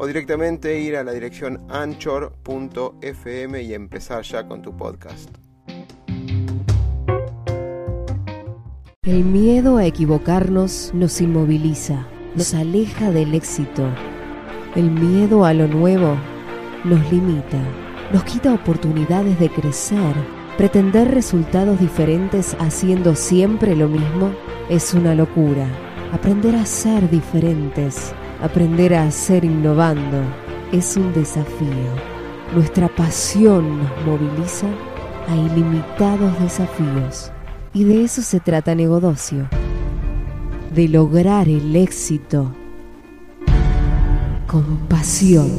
o directamente ir a la dirección anchor.fm y empezar ya con tu podcast. El miedo a equivocarnos nos inmoviliza, nos aleja del éxito. El miedo a lo nuevo nos limita, nos quita oportunidades de crecer. Pretender resultados diferentes haciendo siempre lo mismo es una locura. Aprender a ser diferentes Aprender a hacer innovando es un desafío. Nuestra pasión nos moviliza a ilimitados desafíos. Y de eso se trata Negodocio. De lograr el éxito con pasión.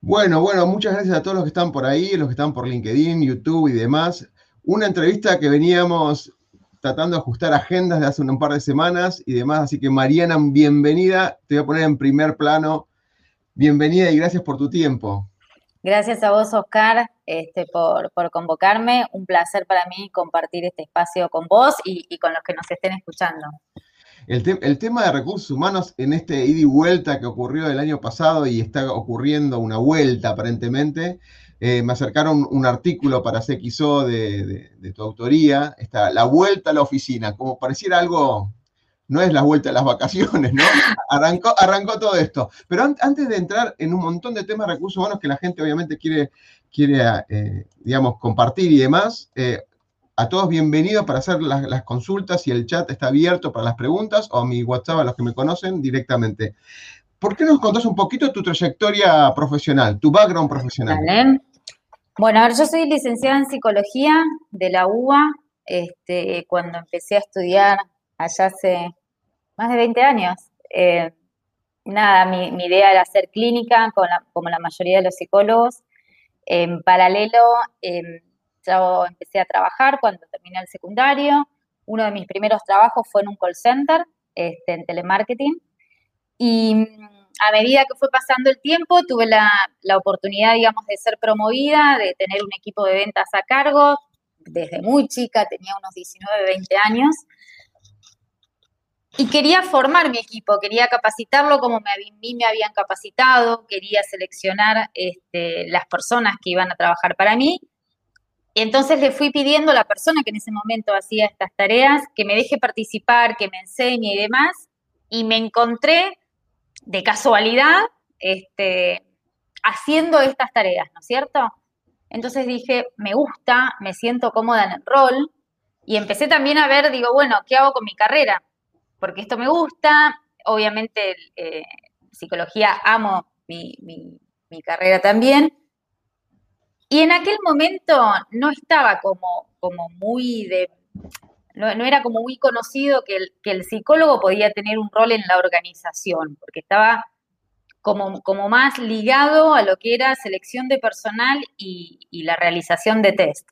Bueno, bueno, muchas gracias a todos los que están por ahí, los que están por LinkedIn, YouTube y demás. Una entrevista que veníamos tratando de ajustar agendas de hace un par de semanas y demás. Así que Mariana, bienvenida. Te voy a poner en primer plano. Bienvenida y gracias por tu tiempo. Gracias a vos, Oscar, este, por, convocarme. Un placer para mí compartir este espacio con vos y, con los que nos estén escuchando. El, el, tema de recursos humanos en este ida y vuelta que ocurrió el año pasado y está ocurriendo una vuelta aparentemente, eh, me acercaron un artículo para CXO de, de, tu autoría, está La Vuelta a la Oficina, como pareciera algo, no es la vuelta a las vacaciones, ¿no? Arrancó, arrancó todo esto. Pero antes de entrar en un montón de temas de recursos humanos que la gente obviamente quiere, quiere eh, digamos, compartir y demás, eh, a todos bienvenidos para hacer las, las, consultas y el chat está abierto para las preguntas o a mi WhatsApp a los que me conocen directamente. ¿Por qué nos contás un poquito tu trayectoria profesional, tu background profesional? Bueno, a ver, yo soy licenciada en psicología de la UBA. Este, cuando empecé a estudiar allá hace más de 20 años. Eh, nada, mi, idea era hacer clínica, como la mayoría de los psicólogos. En paralelo, em, yo empecé a trabajar cuando terminé el secundario. Uno de mis primeros trabajos fue en un call center, este, en telemarketing. Y a medida que fue pasando el tiempo, tuve la, oportunidad, digamos, de ser promovida, de tener un equipo de ventas a cargo. Desde muy chica, tenía unos 19, 20 años. Y quería formar mi equipo, quería capacitarlo como a mí me habían capacitado, quería seleccionar este, las personas que iban a trabajar para mí. Y entonces le fui pidiendo a la persona que en ese momento hacía estas tareas que me deje participar, que me enseñe y demás. Y me encontré de casualidad este, haciendo estas tareas, ¿no es cierto? Entonces dije, me gusta, me siento cómoda en el rol y empecé también a ver, digo, bueno, ¿qué hago con mi carrera? Porque esto me gusta, obviamente eh, psicología amo mi, carrera también. Y en aquel momento no estaba como, como muy de no, era como muy conocido que el, psicólogo podía tener un rol en la organización, porque estaba como, como más ligado a lo que era selección de personal y, la realización de test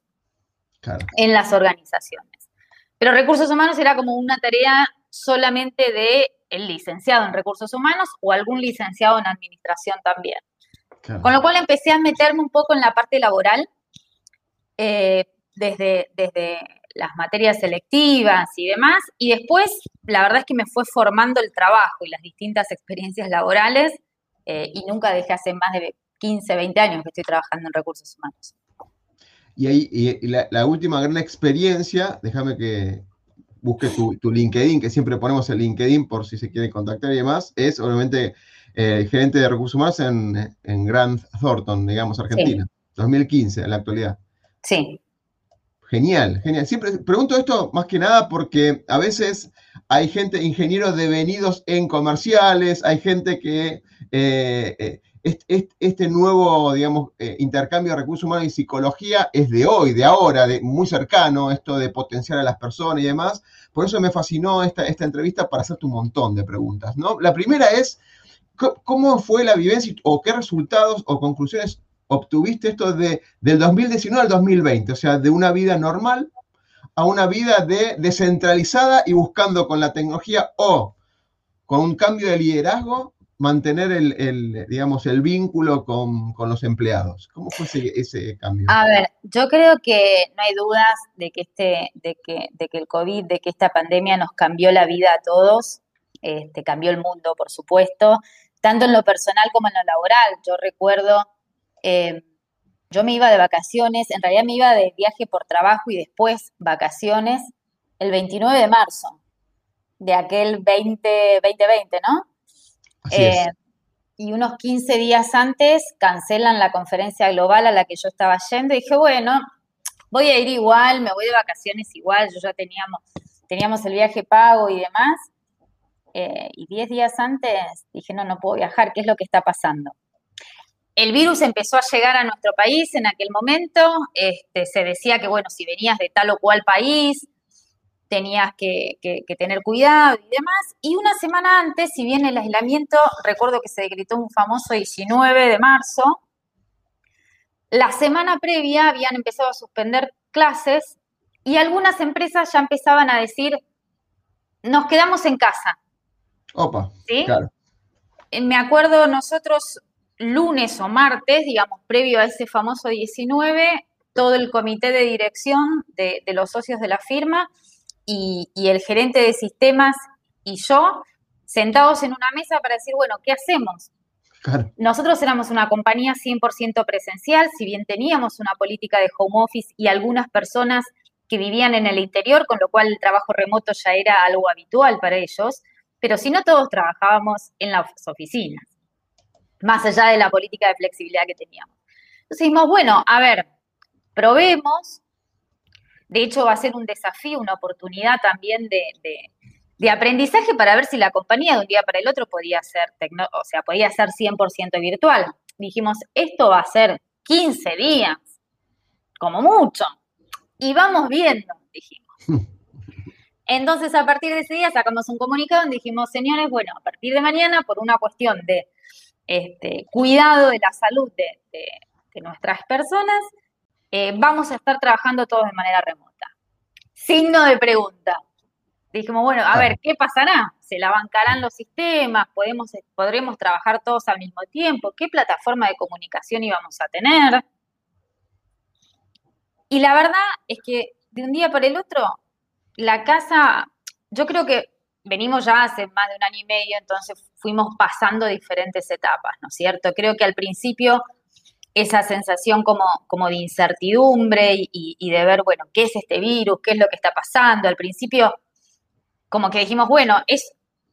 en las organizaciones. Pero recursos humanos era como una tarea solamente de el licenciado en recursos humanos o algún licenciado en administración también. Con lo cual empecé a meterme un poco en la parte laboral, eh, desde, desde las materias selectivas y demás, y después la verdad es que me fue formando el trabajo y las distintas experiencias laborales, eh, y nunca dejé hace más de 15, 20 años que estoy trabajando en recursos humanos. Y, ahí, la, última gran experiencia, déjame que busque tu, LinkedIn, que siempre ponemos el LinkedIn por si se quiere contactar y demás, es obviamente eh, gerente de recursos humanos en, en Grand Thornton, digamos, Argentina, 2015 en la actualidad. Sí. Genial, genial. Siempre pregunto esto más que nada porque a veces hay gente, ingenieros devenidos en comerciales, hay gente que eh, eh, este, nuevo, digamos, eh, intercambio de recursos humanos y psicología es de hoy, de ahora, de muy cercano, esto de potenciar a las personas y demás. Por eso me fascinó esta, esta entrevista para hacerte un montón de preguntas, ¿no? La primera es, ¿cómo fue la vivencia o qué resultados o conclusiones obtuviste esto de, del 2019 al 2020? O sea, de una vida normal a una vida de descentralizada y buscando con la tecnología o con un cambio de liderazgo mantener el, digamos, el vínculo con, los empleados. ¿Cómo fue ese, cambio? A ver, yo creo que no hay dudas de que, este, de, que, de que el COVID, de que esta pandemia nos cambió la vida a todos, este, cambió el mundo, por supuesto, tanto en lo personal como en lo laboral. Yo recuerdo, eh, yo me iba de vacaciones, en realidad me iba de viaje por trabajo y después vacaciones el 29 de marzo de aquel 20, 2020, ¿no? Eh, y unos 15 días antes cancelan la conferencia global a la que yo estaba yendo y dije, bueno, voy a ir igual, me voy de vacaciones igual, yo ya teníamos, teníamos el viaje pago y demás. Eh, y 10 días antes dije, no, no puedo viajar, ¿qué es lo que está pasando? El virus empezó a llegar a nuestro país en aquel momento, este, se decía que, bueno, si venías de tal o cual país, tenías que, tener cuidado y demás. Y una semana antes, si bien el aislamiento, recuerdo que se decretó un famoso 19 de marzo, la semana previa habían empezado a suspender clases y algunas empresas ya empezaban a decir, nos quedamos en casa. Opa, ¿Sí? claro. Eh, me acuerdo nosotros lunes o martes, digamos, previo a ese famoso 19, todo el comité de dirección de los socios de la firma y, el gerente de sistemas y yo sentados en una mesa para decir, bueno, ¿qué hacemos? Nosotros éramos una compañía 100% presencial, si bien teníamos una política de home office y algunas personas que vivían en el interior, con lo cual el trabajo remoto ya era algo habitual para ellos, pero si no todos trabajábamos en las oficinas, más allá de la política de flexibilidad que teníamos. Entonces dijimos, bueno, a ver, probemos, de hecho, va a ser un desafío, una oportunidad también de, aprendizaje para ver si la compañía de un día para el otro podía ser, o sea, podía ser 100% virtual. Dijimos, esto va a ser 15 días, como mucho. Y vamos viendo, dijimos. Entonces, a partir de ese día sacamos un comunicado donde dijimos, señores, bueno, a partir de mañana, por una cuestión de este, cuidado de la salud de nuestras personas, eh, vamos a estar trabajando todos de manera remota. Signo de pregunta. Dijimos, bueno, a ver, ¿qué pasará? ¿Se la bancarán los sistemas? ¿Podemos, ¿Podremos trabajar todos al mismo tiempo? ¿Qué plataforma de comunicación íbamos a tener? Y la verdad es que de un día para el otro, la casa, yo creo que venimos ya hace más de un año y medio, entonces fuimos pasando diferentes etapas, ¿no es cierto? Creo que al principio esa sensación como, como de incertidumbre y, de ver, bueno, ¿qué es este virus? ¿Qué es lo que está pasando? Al principio, como que dijimos, bueno, es,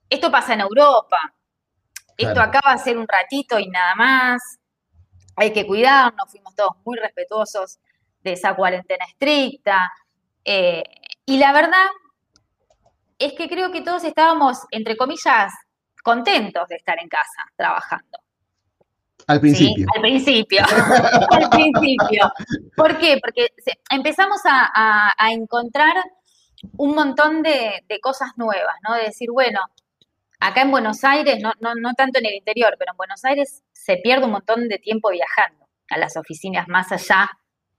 esto pasa en Europa, esto acaba de ser un ratito y nada más, hay que cuidarnos, fuimos todos muy respetuosos de esa cuarentena estricta. Eh, y la verdad es que creo que todos estábamos, entre comillas, contentos de estar en casa trabajando. Al principio. al principio. al principio. ¿Por qué? Porque empezamos a, encontrar un montón de, cosas nuevas, ¿no? De decir, bueno, acá en Buenos Aires, no, no, no tanto en el interior, pero en Buenos Aires se pierde un montón de tiempo viajando a las oficinas más allá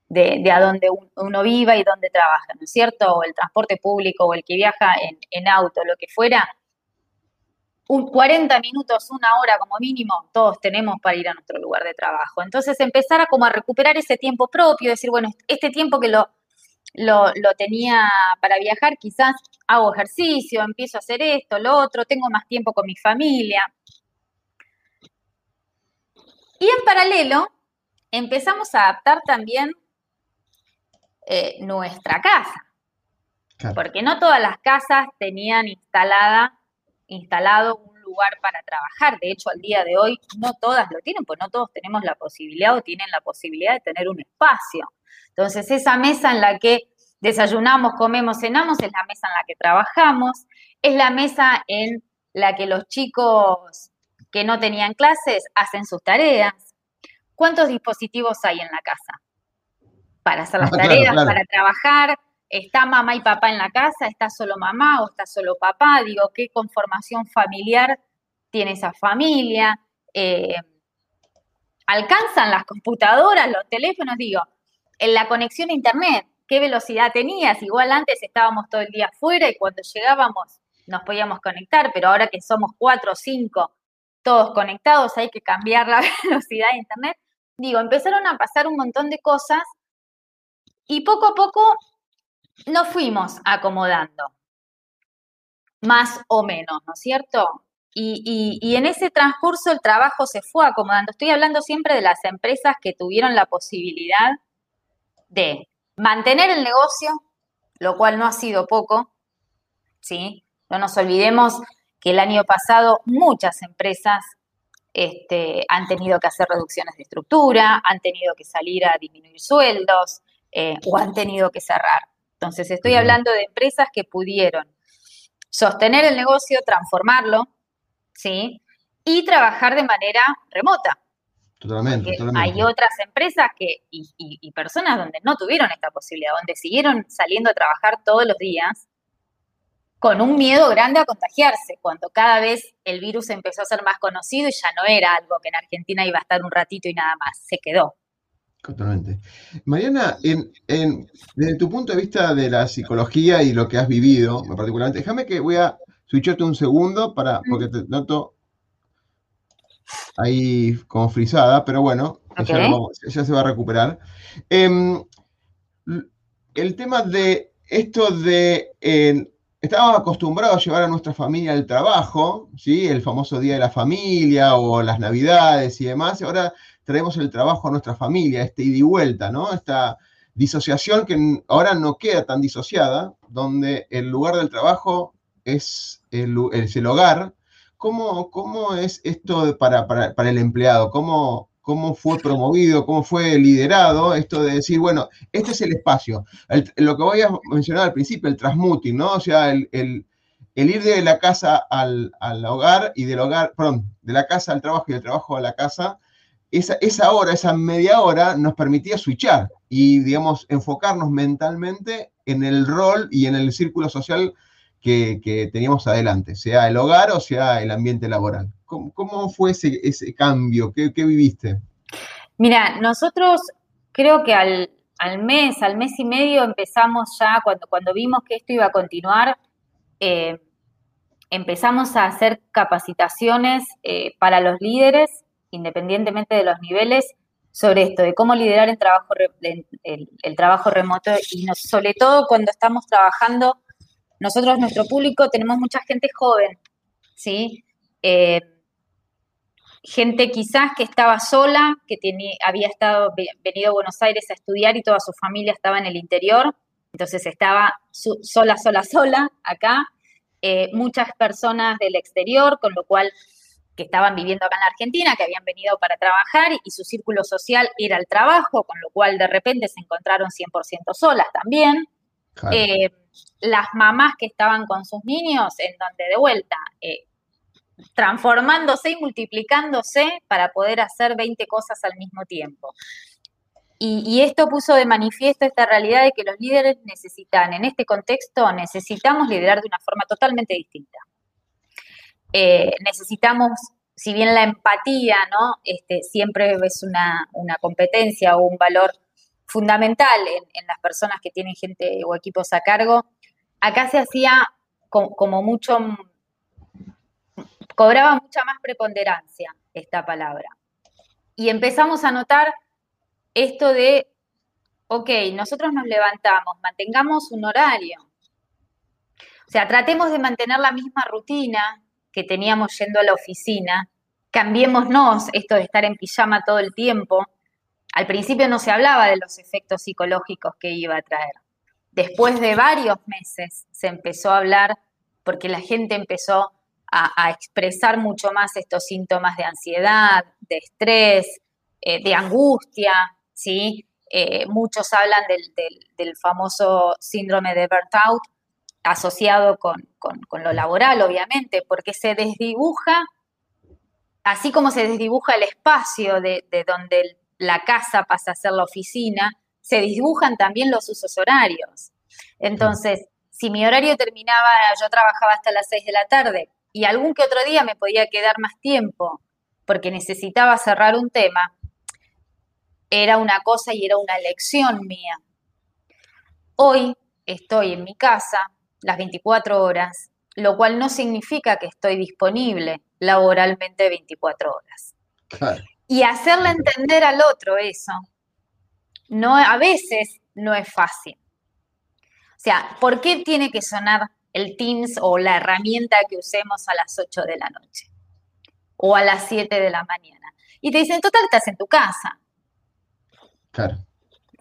de, a donde uno viva y donde trabaja, ¿no es cierto? O el transporte público o el que viaja en, en auto, lo que fuera, un 40 minutos, una hora como mínimo, todos tenemos para ir a nuestro lugar de trabajo. Entonces empezar a como a recuperar ese tiempo propio, decir, bueno, este tiempo que lo, lo, tenía para viajar, quizás hago ejercicio, empiezo a hacer esto, lo otro, tengo más tiempo con mi familia. Y en paralelo, empezamos a adaptar también eh, nuestra casa. Porque no todas las casas tenían instalada instalado un lugar para trabajar. De hecho, al día de hoy no todas lo tienen, pues no todos tenemos la posibilidad o tienen la posibilidad de tener un espacio. Entonces, esa mesa en la que desayunamos, comemos, cenamos, es la mesa en la que trabajamos, es la mesa en la que los chicos que no tenían clases hacen sus tareas. ¿Cuántos dispositivos hay en la casa? Para hacer las tareas, para trabajar, ¿Está mamá y papá en la casa? ¿Está solo mamá o está solo papá? Digo, ¿qué conformación familiar tiene esa familia, eh, alcanzan las computadoras, los teléfonos, digo, en la conexión a internet, qué velocidad tenías, igual antes estábamos todo el día afuera y cuando llegábamos nos podíamos conectar, pero ahora que somos cuatro o cinco todos conectados, hay que cambiar la velocidad de internet. Digo, empezaron a pasar un montón de cosas y poco a poco nos fuimos acomodando, más o menos, ¿no es cierto? Y, en ese transcurso el trabajo se fue acomodando. Estoy hablando siempre de las empresas que tuvieron la posibilidad de mantener el negocio, lo cual no ha sido poco, ¿sí? No nos olvidemos que el año pasado muchas empresas este, han tenido que hacer reducciones de estructura, han tenido que salir a disminuir sueldos eh, o han tenido que cerrar. Entonces, estoy hablando de empresas que pudieron sostener el negocio, transformarlo, ¿sí? Y trabajar de manera remota. Totalmente, Hay otras empresas que, y, y, personas donde no tuvieron esta posibilidad, donde siguieron saliendo a trabajar todos los días con un miedo grande a contagiarse, cuando cada vez el virus empezó a ser más conocido y ya no era algo que en Argentina iba a estar un ratito y nada más, se quedó. Totalmente. Mariana, en, desde tu punto de vista de la psicología y lo que has vivido, particularmente, déjame que voy a switcharte un segundo para, porque te noto ahí como frisada, pero bueno, ya, se va a recuperar. Em, el tema de esto de estábamos acostumbrados a llevar a nuestra familia al trabajo, ¿sí? El famoso Día de la Familia o las Navidades y demás. Ahora traemos el trabajo a nuestra familia, este ida y vuelta, ¿no? Esta disociación que ahora no queda tan disociada, donde el lugar del trabajo es el, el hogar. ¿Cómo, ¿Cómo, es esto para, para, el empleado? ¿Cómo, ¿Cómo fue promovido? ¿Cómo fue liderado? Esto de decir, bueno, este es el espacio. lo que voy a mencionar al principio, el transmuting, ¿no? O sea, el, el, ir de la casa al, al, hogar y del hogar, perdón, de la casa al trabajo y del trabajo a la casa, esa, hora, esa media hora nos permitía switchar y, digamos, enfocarnos mentalmente en el rol y en el círculo social que, teníamos adelante, sea el hogar o sea el ambiente laboral. ¿Cómo, fue ese, ese cambio? ¿Qué, viviste? Mira, nosotros creo que al, mes, al mes y medio empezamos ya, cuando, cuando vimos que esto iba a continuar, eh, empezamos a hacer capacitaciones eh, para los líderes independientemente de los niveles, sobre esto, de cómo liderar el trabajo, el, trabajo remoto y sobre todo cuando estamos trabajando, nosotros, nuestro público, tenemos mucha gente joven, ¿sí? Eh, gente quizás que estaba sola, que había estado, venido a Buenos Aires a estudiar y toda su familia estaba en el interior, entonces estaba sola, sola, sola acá. Eh, muchas personas del exterior, con lo cual que estaban viviendo acá en la Argentina, que habían venido para trabajar y su círculo social era el trabajo, con lo cual de repente se encontraron 100% solas también. Eh, las mamás que estaban con sus niños, en donde de vuelta, eh, transformándose y multiplicándose para poder hacer 20 cosas al mismo tiempo. Y, esto puso de manifiesto esta realidad de que los líderes necesitan, en este contexto, necesitamos liderar de una forma totalmente distinta. Eh, necesitamos, si bien la empatía, ¿no? Este, siempre es una, competencia o un valor fundamental en, las personas que tienen gente o equipos a cargo, acá se hacía como, mucho, cobraba mucha más preponderancia esta palabra. Y empezamos a notar esto de, ok, nosotros nos levantamos, mantengamos un horario. O sea, tratemos de mantener la misma rutina, que teníamos yendo a la oficina, cambiémonos esto de estar en pijama todo el tiempo. Al principio no se hablaba de los efectos psicológicos que iba a traer. Después de varios meses se empezó a hablar porque la gente empezó a, expresar mucho más estos síntomas de ansiedad, de estrés, eh, de angustia, ¿sí? Eh, muchos hablan del, del, famoso síndrome de burnout, asociado con, lo laboral, obviamente, porque se desdibuja, así como se desdibuja el espacio de, donde la casa pasa a ser la oficina, se dibujan también los usos horarios. Entonces, si mi horario terminaba, yo trabajaba hasta las 6 de la tarde y algún que otro día me podía quedar más tiempo porque necesitaba cerrar un tema, era una cosa y era una elección mía. Hoy estoy en mi casa las 24 horas, lo cual no significa que estoy disponible laboralmente 24 horas. Y hacerle entender al otro eso, no, a veces no es fácil. O sea, ¿por qué tiene que sonar el Teams o la herramienta que usemos a las 8 de la noche o a las 7 de la mañana? Y te dicen, total, estás en tu casa. Claro.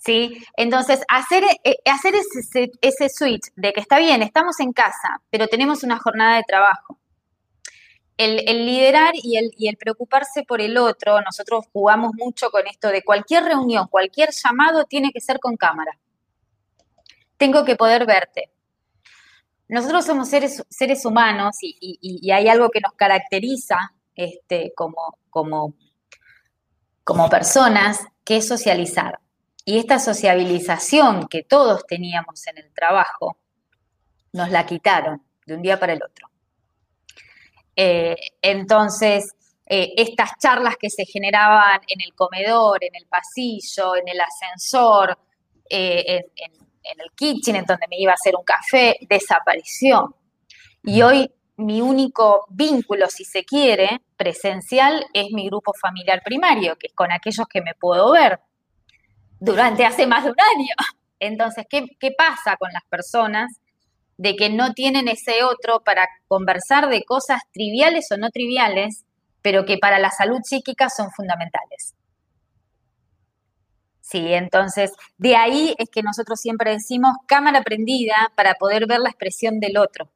¿Sí? Entonces, hacer, eh, hacer ese, switch de que está bien, estamos en casa, pero tenemos una jornada de trabajo. El, liderar y el, preocuparse por el otro, nosotros jugamos mucho con esto de cualquier reunión, cualquier llamado tiene que ser con cámara. Tengo que poder verte. Nosotros somos seres, seres humanos y, y, hay algo que nos caracteriza este, como, como, como personas, que es socializar. Y esta sociabilización que todos teníamos en el trabajo, nos la quitaron de un día para el otro. Eh, entonces, eh, estas charlas que se generaban en el comedor, en el pasillo, en el ascensor, eh, en, en, el kitchen, en donde me iba a hacer un café, desapareció. Y hoy mi único vínculo, si se quiere, presencial, es mi grupo familiar primario, que es con aquellos que me puedo ver durante hace más de un año. Entonces, ¿qué, qué pasa con las personas de que no tienen ese otro para conversar de cosas triviales o no triviales, pero que para la salud psíquica son fundamentales? Sí, entonces de ahí es que nosotros siempre decimos cámara prendida para poder ver la expresión del otro.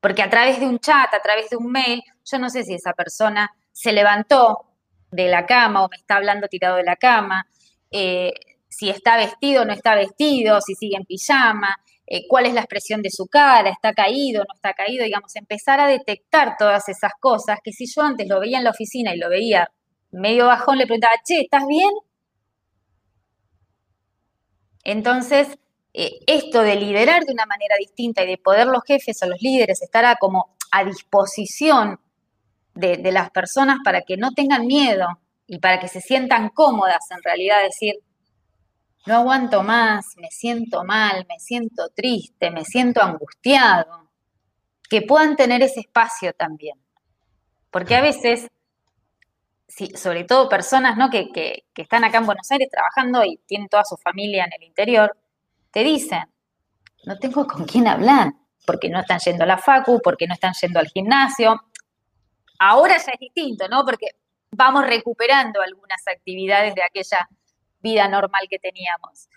Porque a través de un chat, a través de un mail, yo no sé si esa persona se levantó de la cama o me está hablando tirado de la cama, eh, si está vestido o no está vestido, si sigue en pijama, eh, cuál es la expresión de su cara, está caído, o no está caído, digamos, empezar a detectar todas esas cosas que si yo antes lo veía en la oficina y lo veía medio bajón, le preguntaba, che, ¿estás bien? Entonces, eh, esto de liderar de una manera distinta y de poder los jefes o los líderes estar como a disposición de las personas para que no tengan miedo y para que se sientan cómodas en realidad, decir, no aguanto más, me siento mal, me siento triste, me siento angustiado, que puedan tener ese espacio también. Porque a veces, sobre todo personas ¿no? que, que, que están acá en Buenos Aires trabajando y tienen toda su familia en el interior, te dicen, no tengo con quién hablar, porque no están yendo a la facu, porque no están yendo al gimnasio. Ahora ya es distinto, ¿no? Porque vamos recuperando algunas actividades de aquella vida normal que teníamos.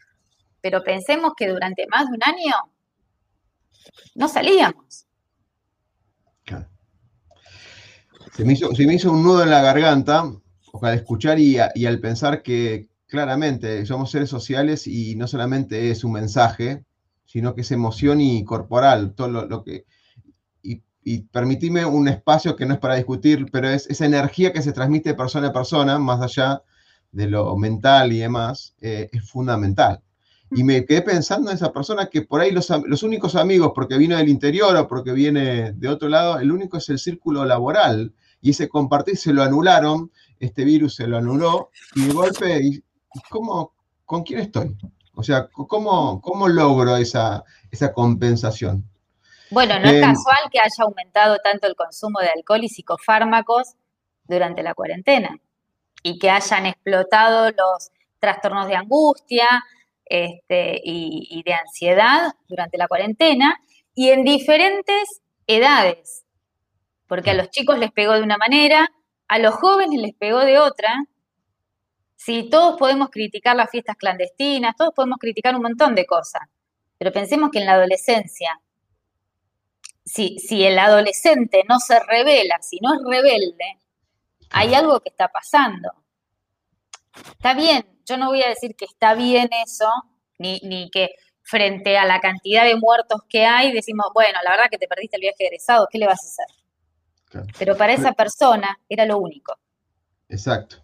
Pero pensemos que durante más de un año no salíamos. Se, me hizo, un nudo en la garganta al escuchar y, al pensar que claramente somos seres sociales y no solamente es un mensaje, sino que es emoción y corporal, todo lo que y permitime un espacio que no es para discutir, pero es esa energía que se transmite persona a persona, más allá de lo mental y demás, eh, es fundamental. Y me quedé pensando en esa persona que por ahí los, los, únicos amigos, porque vino del interior o porque viene de otro lado, el único es el círculo laboral. Y ese compartir se lo anularon, este virus se lo anuló, y de golpe, y, ¿cómo, ¿con quién estoy? O sea, ¿cómo, cómo logro esa, esa compensación? Bueno, no es em, casual que haya aumentado tanto el consumo de alcohol y psicofármacos durante la cuarentena y que hayan explotado los trastornos de angustia este, y, de ansiedad durante la cuarentena y en diferentes edades, porque a los chicos les pegó de una manera, a los jóvenes les pegó de otra. Si todos podemos criticar las fiestas clandestinas, todos podemos criticar un montón de cosas, pero pensemos que en la adolescencia si, si el adolescente no se revela, si no es rebelde, hay algo que está pasando. Está bien, yo no voy a decir que está bien eso, ni, ni que frente a la cantidad de muertos que hay, decimos, bueno, la verdad que te perdiste el viaje egresado, ¿qué le vas a hacer? Pero para esa persona era lo único. Exacto.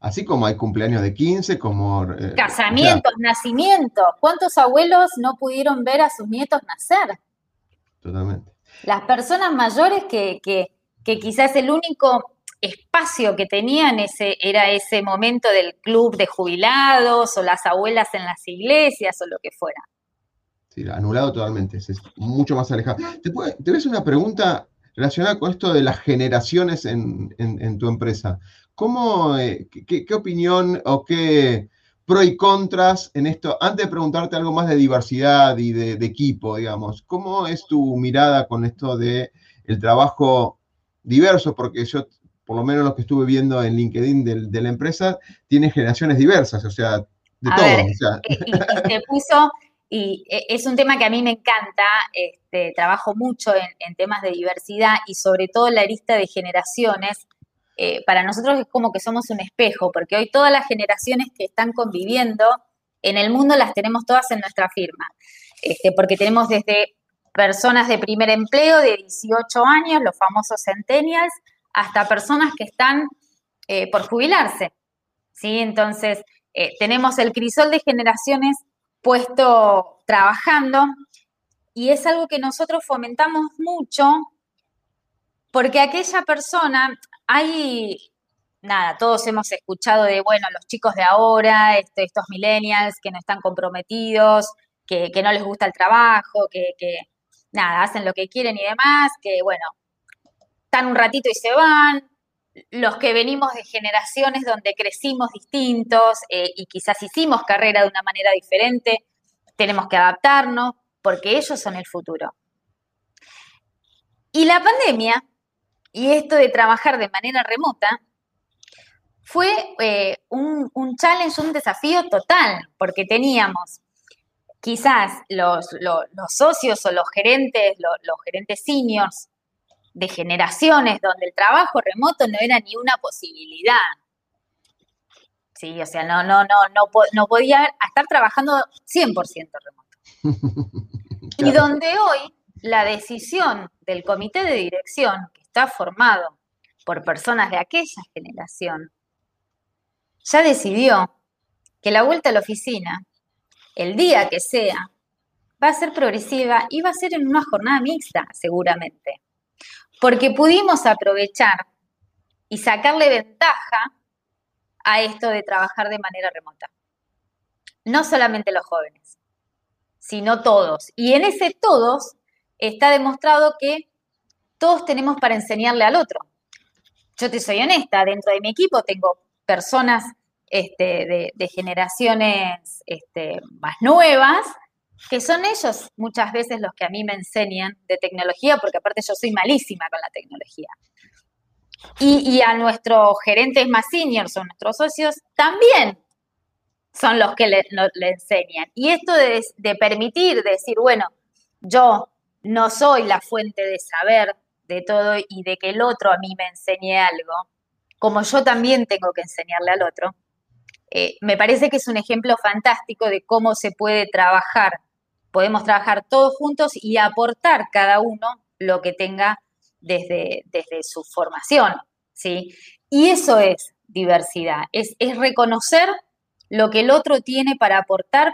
Así como hay cumpleaños de 15, como... Eh, Casamientos, nacimientos. ¿Cuántos abuelos no pudieron ver a sus nietos nacer? totalmente. Las personas mayores que, que, que quizás el único espacio que tenían ese, era ese momento del club de jubilados o las abuelas en las iglesias o lo que fuera. Sí, anulado totalmente, es mucho más alejado. ¿Te, ves una pregunta relacionada con esto de las generaciones en, tu empresa? ¿Cómo, eh, qué, opinión o qué pro y contras en esto? Antes de preguntarte algo más de diversidad y de, de equipo, digamos, ¿cómo es tu mirada con esto de el trabajo diverso? Porque yo por lo menos lo que estuve viendo en LinkedIn de, la empresa, tiene generaciones diversas, o sea, de todo. Eh, y, se puso, y e, es un tema que a mí me encanta, este, trabajo mucho en, temas de diversidad y sobre todo la lista de generaciones. Eh, para nosotros es como que somos un espejo, porque hoy todas las generaciones que están conviviendo en el mundo las tenemos todas en nuestra firma, este, porque tenemos desde personas de primer empleo de 18 años, los famosos centennials, hasta personas que están eh, por jubilarse. ¿sí? Entonces, eh, tenemos el crisol de generaciones puesto trabajando y es algo que nosotros fomentamos mucho porque aquella persona, hay, nada, todos hemos escuchado de, bueno, los chicos de ahora, este, estos millennials que no están comprometidos, que, no les gusta el trabajo, que, que, nada, hacen lo que quieren y demás, que, bueno, están un ratito y se van, los que venimos de generaciones donde crecimos distintos eh, y quizás hicimos carrera de una manera diferente, tenemos que adaptarnos porque ellos son el futuro. Y la pandemia y esto de trabajar de manera remota fue eh, un, challenge, un desafío total, porque teníamos quizás los, socios o los gerentes, los gerentes seniors de generaciones donde el trabajo remoto no era ni una posibilidad. Sí, o sea, no, no, no, no, no podía estar trabajando 100% remoto. Y donde hoy la decisión del comité de dirección, que está formado por personas de aquella generación, ya decidió que la vuelta a la oficina, el día que sea, va a ser progresiva y va a ser en una jornada mixta, seguramente porque pudimos aprovechar y sacarle ventaja a esto de trabajar de manera remota. No solamente los jóvenes, sino todos. Y en ese todos está demostrado que todos tenemos para enseñarle al otro. Yo te soy honesta, dentro de mi equipo tengo personas este, de, generaciones este, más nuevas que son ellos muchas veces los que a mí me enseñan de tecnología, porque aparte yo soy malísima con la tecnología. Y, a nuestros gerentes más seniors o nuestros socios también son los que le, enseñan. Y esto de, de permitir, decir, bueno, yo no soy la fuente de saber de todo y de que el otro a mí me enseñe algo, como yo también tengo que enseñarle al otro, eh, me parece que es un ejemplo fantástico de cómo se puede trabajar. Podemos trabajar todos juntos y aportar cada uno lo que tenga desde, desde su formación, ¿sí? Y eso es diversidad, es, es reconocer lo que el otro tiene para aportar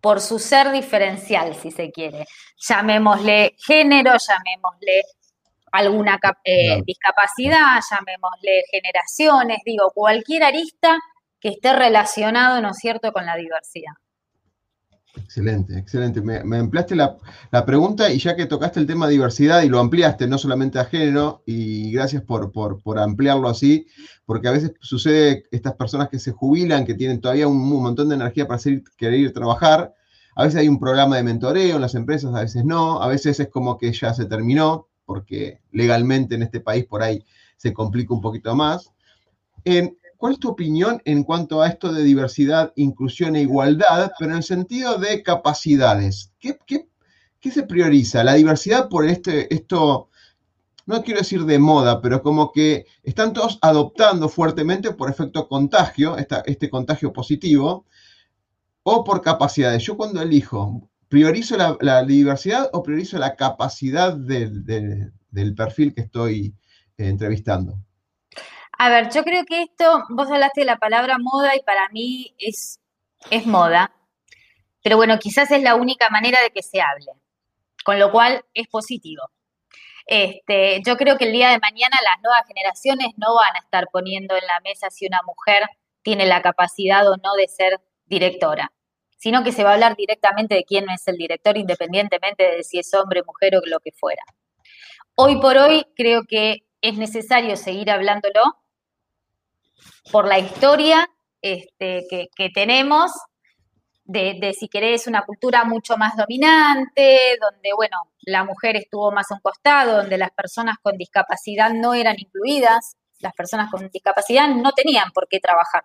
por su ser diferencial, si se quiere. Llamémosle género, llamémosle alguna eh, discapacidad, llamémosle generaciones, digo, cualquier arista que esté relacionado, ¿no es cierto?, con la diversidad. Excelente, excelente. Me, ampliaste la, pregunta y ya que tocaste el tema de diversidad y lo ampliaste no solamente a género, y gracias por, ampliarlo así, porque a veces sucede estas personas que se jubilan, que tienen todavía un, montón de energía para seguir, querer ir trabajar, a veces hay un programa de mentoreo en las empresas, a veces no, a veces es como que ya se terminó, porque legalmente en este país por ahí se complica un poquito más. ¿Cuál es tu opinión en cuanto a esto de diversidad, inclusión e igualdad, pero en el sentido de capacidades? ¿Qué, se prioriza? ¿La diversidad por este, esto, no quiero decir de moda, pero como que están todos adoptando fuertemente por efecto contagio, este contagio positivo, o por capacidades? Yo cuando elijo, ¿priorizo la, diversidad o priorizo la capacidad del perfil que estoy eh, entrevistando? A ver, yo creo que esto, vos hablaste de la palabra moda y para mí es, es moda, pero bueno, quizás es la única manera de que se hable, con lo cual es positivo. Este, yo creo que el día de mañana las nuevas generaciones no van a estar poniendo en la mesa si una mujer tiene la capacidad o no de ser directora, sino que se va a hablar directamente de quién es el director, independientemente de si es hombre, mujer o lo que fuera. Hoy por hoy creo que es necesario seguir hablándolo por la historia este, que tenemos de, si querés, una cultura mucho más dominante, donde, bueno, la mujer estuvo más a un costado, donde las personas con discapacidad no eran incluidas, las personas con discapacidad no tenían por qué trabajar.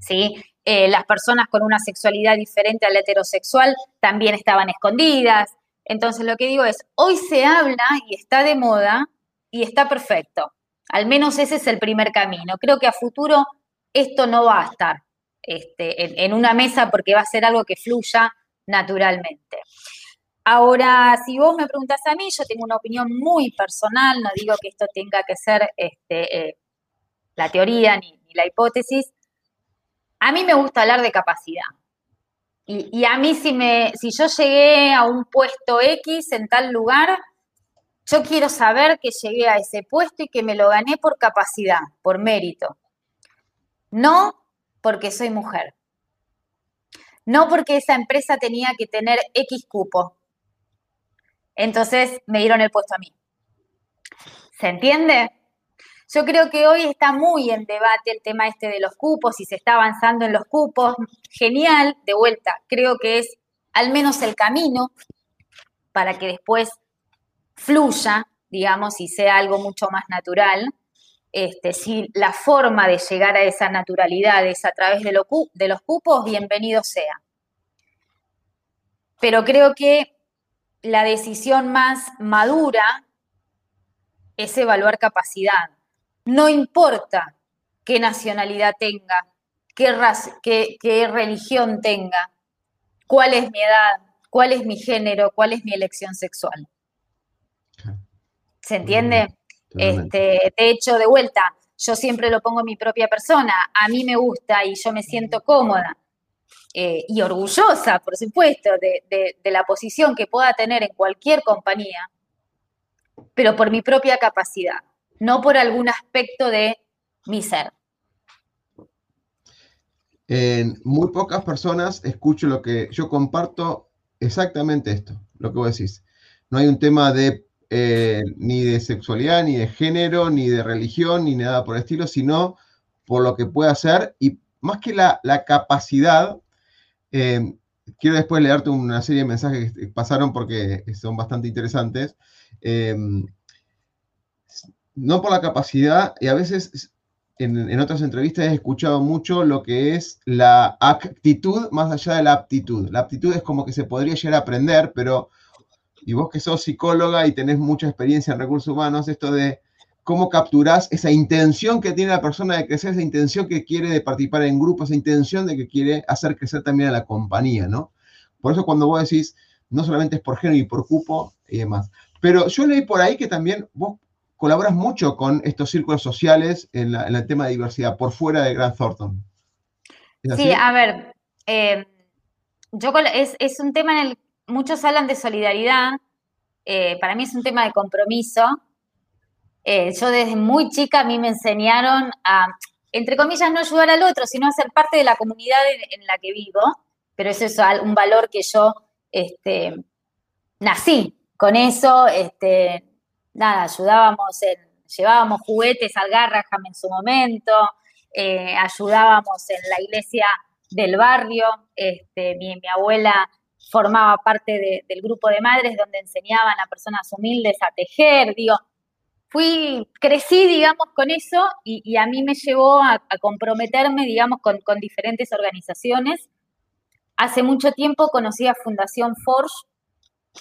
¿sí? Eh, las personas con una sexualidad diferente a la heterosexual también estaban escondidas. Entonces, lo que digo es, hoy se habla y está de moda y está perfecto. Al menos ese es el primer camino. Creo que a futuro esto no va a estar. Este, en, una mesa porque va a ser algo que fluya naturalmente. Ahora, si vos me preguntas a mí, yo tengo una opinión muy personal, no digo que esto tenga que ser este, eh, la teoría ni, la hipótesis. A mí me gusta hablar de capacidad. Y, a mí si, me, si yo llegué a un puesto X en tal lugar, yo quiero saber que llegué a ese puesto y que me lo gané por capacidad, por mérito. No porque soy mujer. No porque esa empresa tenía que tener X cupo. Entonces me dieron el puesto a mí. ¿Se entiende? Yo creo que hoy está muy en debate el tema este de los cupos y se está avanzando en los cupos. Genial, de vuelta. Creo que es al menos el camino para que después fluya, digamos, y sea algo mucho más natural este, si la forma de llegar a esa naturalidad es a través de, de los cupos, bienvenido sea. Pero creo que la decisión más madura es evaluar capacidad. No importa qué nacionalidad tenga, qué, qué, qué, religión tenga, cuál es mi edad, cuál es mi género, cuál es mi elección sexual. ¿Se entiende? Este, de hecho, de vuelta, yo siempre lo pongo en mi propia persona, a mí me gusta y yo me siento cómoda eh, y orgullosa, por supuesto, de, la posición que pueda tener en cualquier compañía, pero por mi propia capacidad, no por algún aspecto de mi ser. En muy pocas personas escucho lo que yo comparto exactamente esto, lo que vos decís. No hay un tema de eh, ni de sexualidad, ni de género, ni de religión, ni nada por el estilo, sino por lo que puede hacer y más que la, capacidad, eh, quiero después leerte una serie de mensajes que pasaron porque son bastante interesantes. Eh, no por la capacidad, y a veces en, en, otras entrevistas he escuchado mucho lo que es la actitud más allá de la aptitud. La aptitud es como que se podría llegar a aprender, pero y vos que sos psicóloga y tenés mucha experiencia en recursos humanos, esto de cómo capturás esa intención que tiene la persona de crecer, esa intención que quiere de participar en grupos, esa intención de que quiere hacer crecer también a la compañía, ¿no? Por eso cuando vos decís, no solamente es por género y por cupo y demás. Pero yo leí por ahí que también vos colaboras mucho con estos círculos sociales en, el tema de diversidad, por fuera de Grant Thornton. Sí, a ver, eh, yo es, es, un tema en el muchos hablan de solidaridad, eh, para mí es un tema de compromiso. Eh, yo desde muy chica a mí me enseñaron a, entre comillas, no ayudar al otro, sino a ser parte de la comunidad en, la que vivo, pero eso es un valor que yo este, nací con eso, este, nada, ayudábamos llevábamos juguetes al Garraham en su momento, eh, ayudábamos en la iglesia del barrio, este, mi abuela formaba parte del grupo de madres donde enseñaban a personas humildes a tejer, digo, fui, crecí, digamos, con eso y, a mí me llevó a, comprometerme, digamos, con, diferentes organizaciones. Hace mucho tiempo conocí a Fundación Forge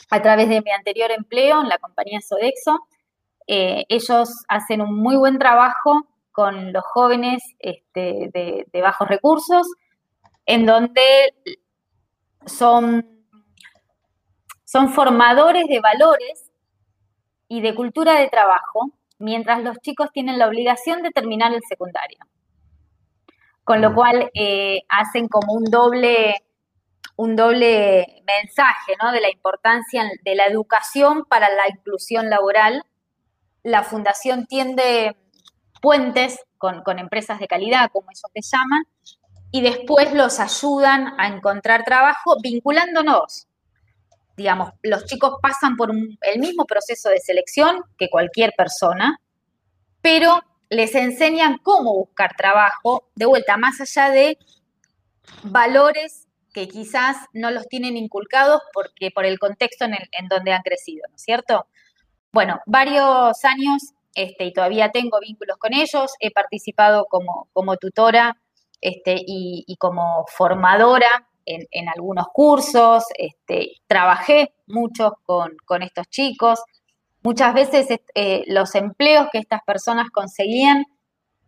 a través de mi anterior empleo en la compañía Sodexo. Eh, ellos hacen un muy buen trabajo con los jóvenes este, de bajos recursos, en donde son son formadores de valores y de cultura de trabajo, mientras los chicos tienen la obligación de terminar el secundario. Con lo cual eh, hacen como un doble, un doble mensaje ¿no? de la importancia de la educación para la inclusión laboral. La fundación tiende puentes con, empresas de calidad, como ellos se llaman, y después los ayudan a encontrar trabajo vinculándonos. Digamos, los chicos pasan por el mismo proceso de selección que cualquier persona, pero les enseñan cómo buscar trabajo, de vuelta, más allá de valores que quizás no los tienen inculcados porque por el contexto en, en donde han crecido, ¿no es cierto? Bueno, varios años este, y todavía tengo vínculos con ellos, he participado como, como tutora este, y, como formadora en, algunos cursos, este, trabajé mucho con, estos chicos. Muchas veces eh, los empleos que estas personas conseguían,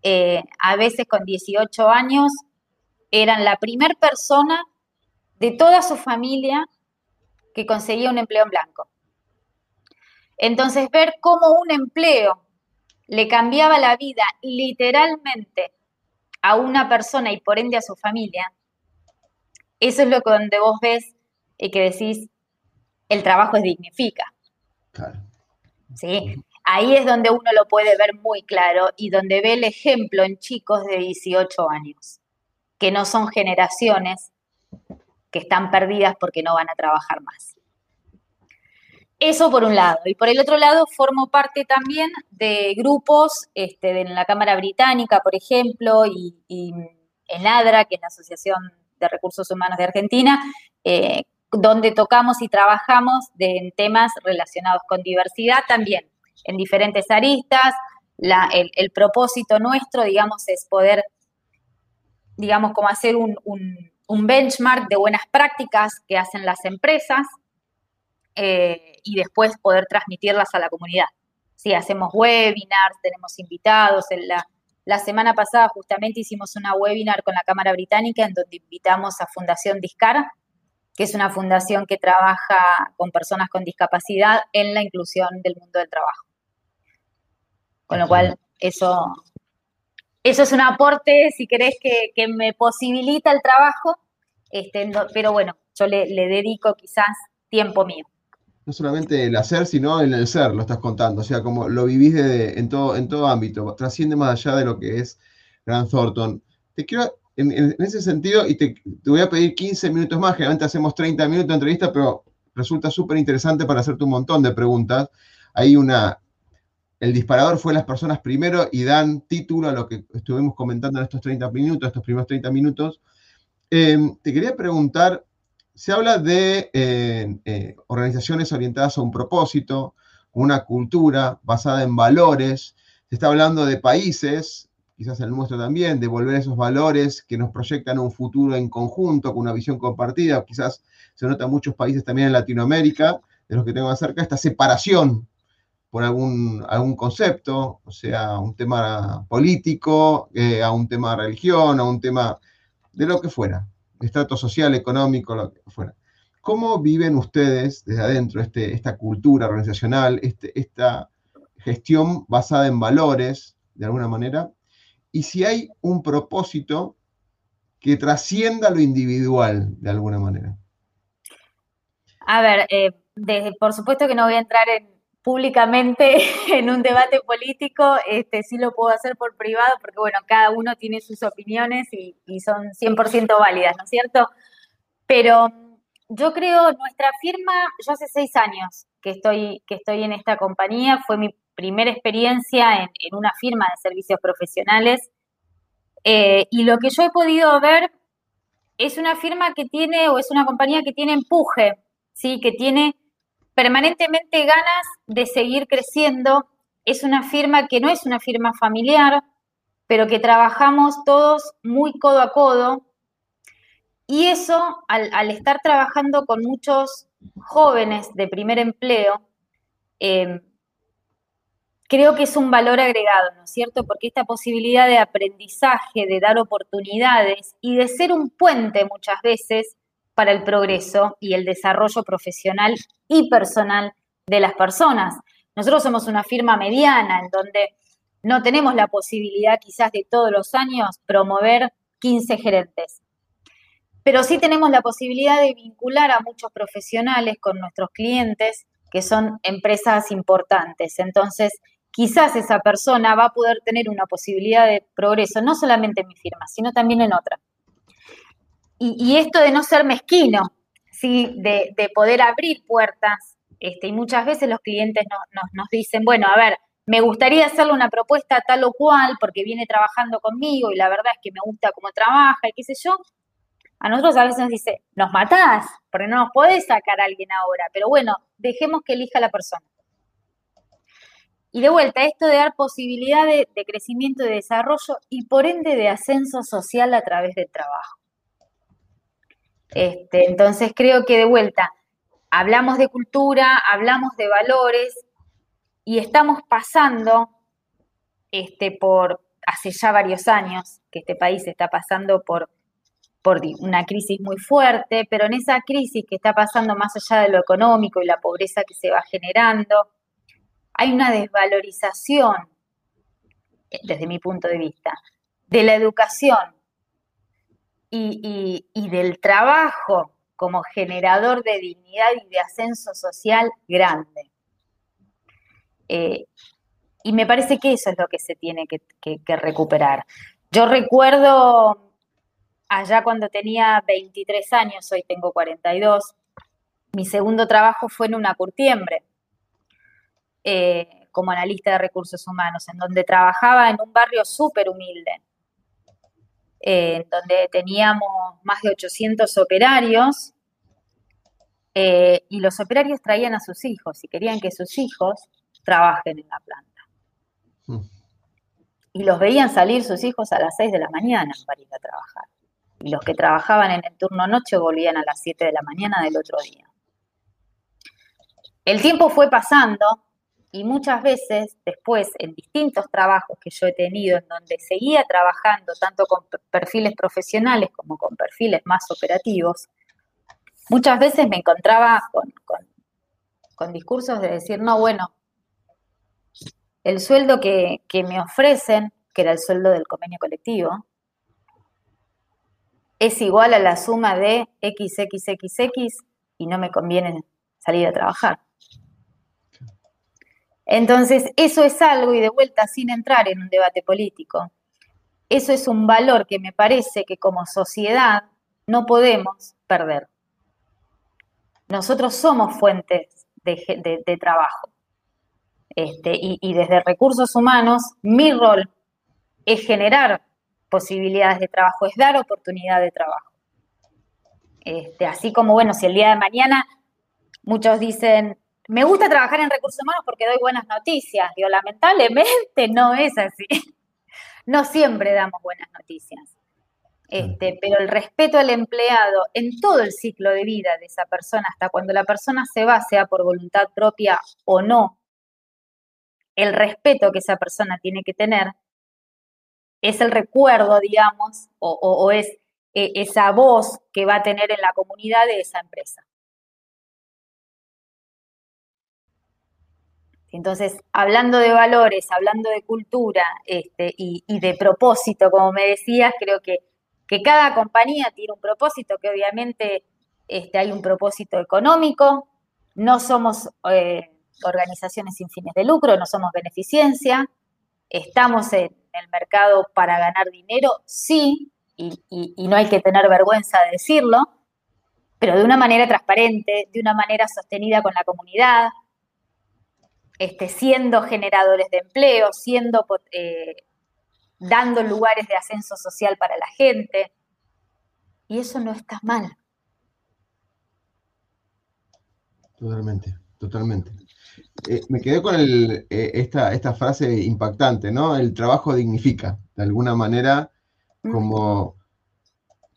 eh, a veces con 18 años, eran la primer persona de toda su familia que conseguía un empleo en blanco. Entonces, ver cómo un empleo le cambiaba la vida literalmente a una persona y por ende a su familia, eso es lo que donde vos ves y que decís, el trabajo es dignifica. Claro. ¿Sí? Ahí es donde uno lo puede ver muy claro y donde ve el ejemplo en chicos de 18 años, que no son generaciones que están perdidas porque no van a trabajar más. Eso por un lado. Y por el otro lado, formo parte también de grupos este, en la Cámara Británica, por ejemplo, y, en ADRA, que es la Asociación de Recursos Humanos de Argentina, eh, donde tocamos y trabajamos en temas relacionados con diversidad también, en diferentes aristas. el, propósito nuestro, digamos, es poder, digamos, como hacer un benchmark de buenas prácticas que hacen las empresas eh, y después poder transmitirlas a la comunidad. Sí, hacemos webinars, tenemos invitados. La, semana pasada justamente hicimos una webinar con la Cámara Británica en donde invitamos a Fundación Discar, que es una fundación que trabaja con personas con discapacidad en la inclusión del mundo del trabajo. Con lo cual, eso, eso es un aporte, si querés, que, me posibilita el trabajo, este, pero bueno, yo le dedico quizás tiempo mío no solamente el hacer, sino en el ser, lo estás contando. O sea, como lo vivís en, todo, en todo ámbito, trasciende más allá de lo que es Grant Thornton. Te quiero, en, ese sentido, y te, voy a pedir 15 minutos más, generalmente hacemos 30 minutos de entrevista, pero resulta súper interesante para hacerte un montón de preguntas. Hay una, el disparador fue las personas primero y dan título a lo que estuvimos comentando en estos 30 minutos, estos primeros 30 minutos. Eh, te quería preguntar se habla de eh, eh, organizaciones orientadas a un propósito, una cultura basada en valores. Se está hablando de países, quizás el nuestro también, de volver esos valores que nos proyectan un futuro en conjunto, con una visión compartida. Quizás se nota en muchos países también en Latinoamérica, de los que tengo cerca, esta separación por algún, algún concepto, o sea, un tema político, eh, a un tema religión, a un tema de lo que fuera estrato social, económico, lo que fuera. ¿Cómo viven ustedes desde adentro este, esta cultura organizacional, este, esta gestión basada en valores, de alguna manera? Y si hay un propósito que trascienda lo individual, de alguna manera. A ver, eh, por supuesto que no voy a entrar en, públicamente en un debate político, este, sí lo puedo hacer por privado, porque bueno, cada uno tiene sus opiniones y, son 100% válidas, ¿no es cierto? Pero yo creo, nuestra firma, yo hace seis años que estoy, que estoy en esta compañía, fue mi primera experiencia en, una firma de servicios profesionales, eh, y lo que yo he podido ver es una firma que tiene, o es una compañía que tiene empuje, ¿sí? Que tiene permanentemente ganas de seguir creciendo. Es una firma que no es una firma familiar, pero que trabajamos todos muy codo a codo. Y eso, al, estar trabajando con muchos jóvenes de primer empleo, eh, creo que es un valor agregado, ¿no es cierto? Porque esta posibilidad de aprendizaje, de dar oportunidades y de ser un puente muchas veces para el progreso y el desarrollo profesional y personal de las personas. Nosotros somos una firma mediana en donde no tenemos la posibilidad quizás de todos los años promover 15 gerentes. pero sí tenemos la posibilidad de vincular a muchos profesionales con nuestros clientes que son empresas importantes. Entonces, quizás esa persona va a poder tener una posibilidad de progreso, no solamente en mi firma, sino también en otra. Y, esto de no ser mezquino, ¿sí? de, poder abrir puertas, este, y muchas veces los clientes nos dicen, bueno, a ver, me gustaría hacerle una propuesta tal o cual porque viene trabajando conmigo y la verdad es que me gusta cómo trabaja y qué sé yo. A nosotros a veces nos dice, nos matás, porque no nos podés sacar a alguien ahora, pero bueno, dejemos que elija la persona. Y de vuelta, esto de dar posibilidad de, crecimiento de desarrollo y por ende de ascenso social a través del trabajo. Este, entonces creo que de vuelta, hablamos de cultura, hablamos de valores y estamos pasando este, por, hace ya varios años que este país está pasando por, por una crisis muy fuerte, pero en esa crisis que está pasando más allá de lo económico y la pobreza que se va generando, hay una desvalorización, desde mi punto de vista, de la educación y, del trabajo como generador de dignidad y de ascenso social grande. Eh, y me parece que eso es lo que se tiene que, recuperar. Yo recuerdo allá cuando tenía 23 años, hoy tengo 42, mi segundo trabajo fue en una curtiembre eh, como analista de recursos humanos, en donde trabajaba en un barrio súper humilde, eh, en donde teníamos más de 800 operarios eh, y los operarios traían a sus hijos y querían que sus hijos trabajen en la planta. Mm. Y los veían salir sus hijos a las 6 de la mañana para ir a trabajar. Y los que trabajaban en el turno noche volvían a las 7 de la mañana del otro día. El tiempo fue pasando y muchas veces después, en distintos trabajos que yo he tenido, en donde seguía trabajando tanto con perfiles profesionales como con perfiles más operativos, muchas veces me encontraba con, discursos de decir, no, bueno, el sueldo que, que me ofrecen, que era el sueldo del convenio colectivo, es igual a la suma de XXXX y no me conviene salir a trabajar. Entonces, eso es algo, y de vuelta, sin entrar en un debate político, eso es un valor que me parece que como sociedad no podemos perder. Nosotros somos fuentes de, trabajo. Este, y, desde recursos humanos, mi rol es generar posibilidades de trabajo, es dar oportunidad de trabajo. Este, así como, bueno, si el día de mañana muchos dicen, me gusta trabajar en recursos humanos porque doy buenas noticias. Digo, lamentablemente no es así. No siempre damos buenas noticias. Este, pero el respeto al empleado en todo el ciclo de vida de esa persona, hasta cuando la persona se va, sea por voluntad propia o no, el respeto que esa persona tiene que tener es el recuerdo, digamos, o, es eh, esa voz que va a tener en la comunidad de esa empresa. Entonces, hablando de valores, hablando de cultura este, y, de propósito, como me decías, creo que, cada compañía tiene un propósito, que obviamente este, hay un propósito económico, no somos eh, organizaciones sin fines de lucro, no somos beneficencia, estamos en el mercado para ganar dinero, sí, y, y no hay que tener vergüenza de decirlo, pero de una manera transparente, de una manera sostenida con la comunidad, este, siendo generadores de empleo, siendo, eh, dando lugares de ascenso social para la gente. Y eso no está mal. Totalmente, totalmente. Eh, me quedé con eh, esta, esta, frase impactante, ¿no? El trabajo dignifica. De alguna manera, como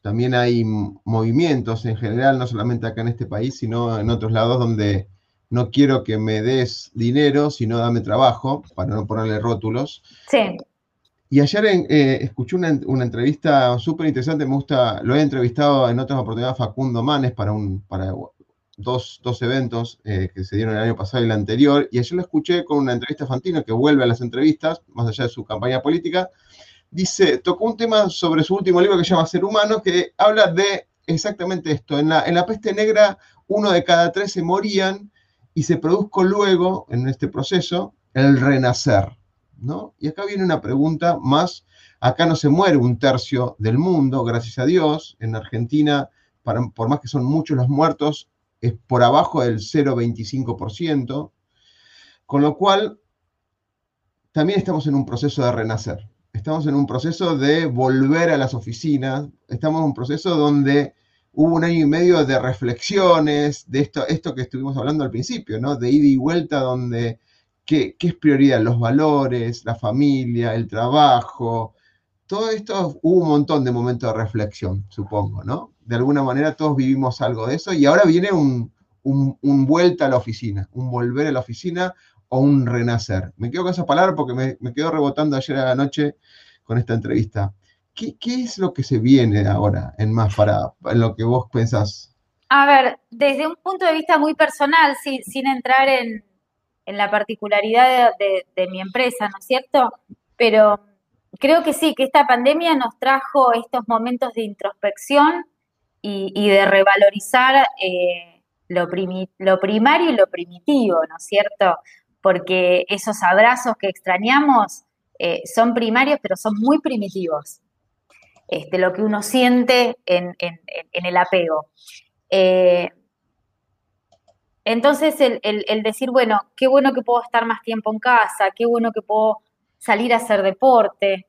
también hay movimientos en general, no solamente acá en este país, sino en otros lados, donde no quiero que me des dinero, sino dame trabajo, para no ponerle rótulos. Sí. Y ayer eh, escuché una, entrevista súper interesante, me gusta, lo he entrevistado en otras oportunidades Facundo Manes para, un, para dos, eventos eh, que se dieron el año pasado y el anterior, y ayer lo escuché con una entrevista a Fantino que vuelve a las entrevistas, más allá de su campaña política, dice, tocó un tema sobre su último libro que se llama Ser Humano, que habla de exactamente esto. En la, en la peste negra, uno de cada tres se morían y se produjo luego, en este proceso, el renacer. ¿no? Y acá viene una pregunta más. Acá no se muere un tercio del mundo, gracias a Dios. En Argentina, por más que son muchos los muertos, es por abajo del 0,25%. Con lo cual, también estamos en un proceso de renacer. Estamos en un proceso de volver a las oficinas. Estamos en un proceso donde hubo un año y medio de reflexiones, de esto, esto que estuvimos hablando al principio, ¿no? De ida y vuelta, donde qué, es prioridad, los valores, la familia, el trabajo. Todo esto hubo un montón de momentos de reflexión, supongo, ¿no? De alguna manera todos vivimos algo de eso y ahora viene un, un, vuelta a la oficina, un volver a la oficina o un renacer. Me quedo con esa palabra porque me, me quedo rebotando ayer a la noche con esta entrevista. ¿Qué, es lo que se viene ahora en más para, lo que vos pensás? A ver, desde un punto de vista muy personal, sin, entrar en, la particularidad de, mi empresa, ¿no es cierto? Pero creo que sí, que esta pandemia nos trajo estos momentos de introspección y, de revalorizar eh, lo, lo primario y lo primitivo, ¿no es cierto? Porque esos abrazos que extrañamos eh, son primarios, pero son muy primitivos. Este, lo que uno siente en, el apego. Eh, entonces, el, decir, bueno, qué bueno que puedo estar más tiempo en casa, qué bueno que puedo salir a hacer deporte,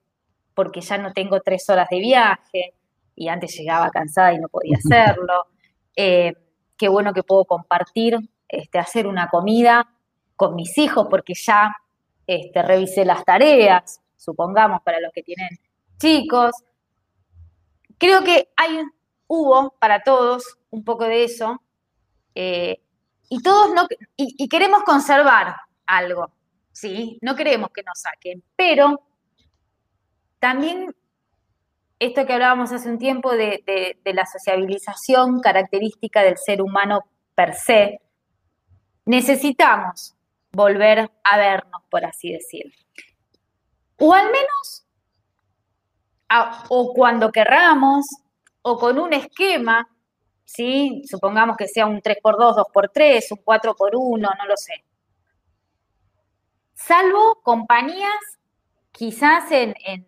porque ya no tengo tres horas de viaje y antes llegaba cansada y no podía hacerlo. Eh, qué bueno que puedo compartir, este, hacer una comida con mis hijos, porque ya este, revisé las tareas, supongamos, para los que tienen chicos. Creo que hay, hubo para todos un poco de eso, eh, y todos no, y, queremos conservar algo, ¿sí? No queremos que nos saquen, pero también esto que hablábamos hace un tiempo de, de, la sociabilización característica del ser humano per se, necesitamos volver a vernos, por así decirlo. O al menos, o cuando querramos, o con un esquema, ¿sí? Supongamos que sea un 3x2, 2x3, un 4x1, no lo sé. Salvo compañías, quizás en, en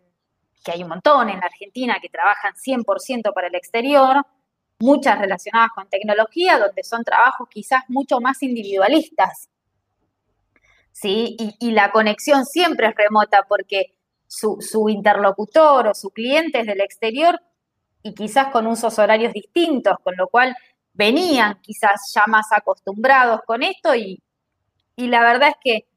que hay un montón en la Argentina que trabajan 100% para el exterior, muchas relacionadas con tecnología, donde son trabajos quizás mucho más individualistas, ¿sí? Y, la conexión siempre es remota porque su, interlocutor o su cliente del exterior y quizás con usos horarios distintos, con lo cual venían quizás ya más acostumbrados con esto y, la verdad es que,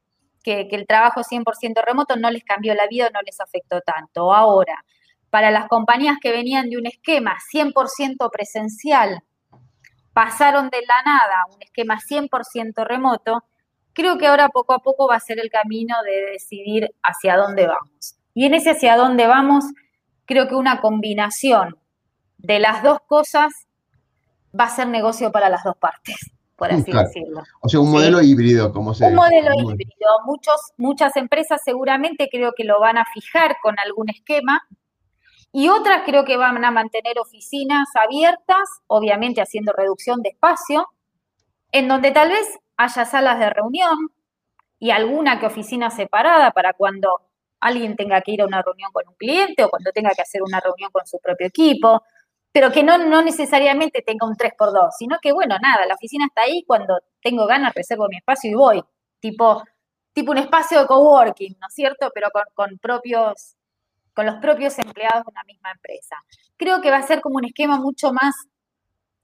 que, el trabajo 100% remoto no les cambió la vida, no les afectó tanto. Ahora, para las compañías que venían de un esquema 100% presencial, pasaron de la nada a un esquema 100% remoto, creo que ahora poco a poco va a ser el camino de decidir hacia dónde vamos. Y en ese hacia dónde vamos, creo que una combinación de las dos cosas va a ser negocio para las dos partes, por así decirlo. O sea, un modelo híbrido, como se Un modelo híbrido. Muchos, muchas empresas seguramente creo que lo van a fijar con algún esquema y otras creo que van a mantener oficinas abiertas, obviamente haciendo reducción de espacio, en donde tal vez haya salas de reunión y alguna que oficina separada para cuando alguien tenga que ir a una reunión con un cliente o cuando tenga que hacer una reunión con su propio equipo, pero que no, no necesariamente tenga un 3x2, sino que, bueno, nada, la oficina está ahí, cuando tengo ganas reservo mi espacio y voy, tipo, tipo un espacio de coworking, ¿no es cierto? Pero con, propios, con los propios empleados de una misma empresa. Creo que va a ser como un esquema mucho más,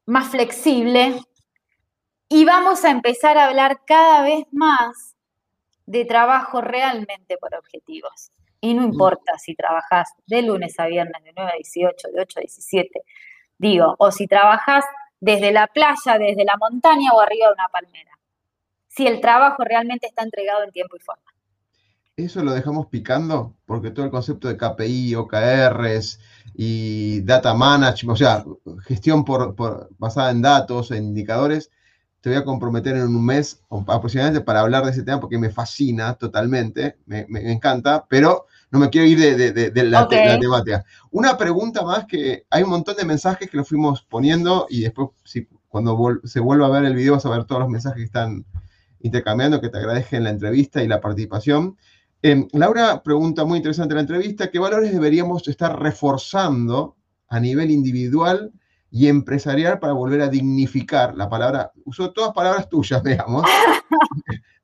más flexible y vamos a empezar a hablar cada vez más de trabajo realmente por objetivos. Y no importa si trabajas de lunes a viernes, de 9 a 18, de 8 a 17, digo, o si trabajas desde la playa, desde la montaña o arriba de una palmera. Si el trabajo realmente está entregado en tiempo y forma. Eso lo dejamos picando porque todo el concepto de KPI, OKRs y data management, o sea, gestión por, basada en datos, en indicadores, te voy a comprometer en un mes aproximadamente para hablar de ese tema porque me fascina totalmente, me, encanta, pero no me quiero ir de, la, temática. Una pregunta más que hay un montón de mensajes que lo fuimos poniendo y después, si, cuando se vuelva a ver el video, vas a ver todos los mensajes que están intercambiando, que te agradezcan la entrevista y la participación. Em, Laura pregunta muy interesante en la entrevista, ¿qué valores deberíamos estar reforzando a nivel individual y empresarial para volver a dignificar, la palabra, usó todas palabras tuyas, digamos,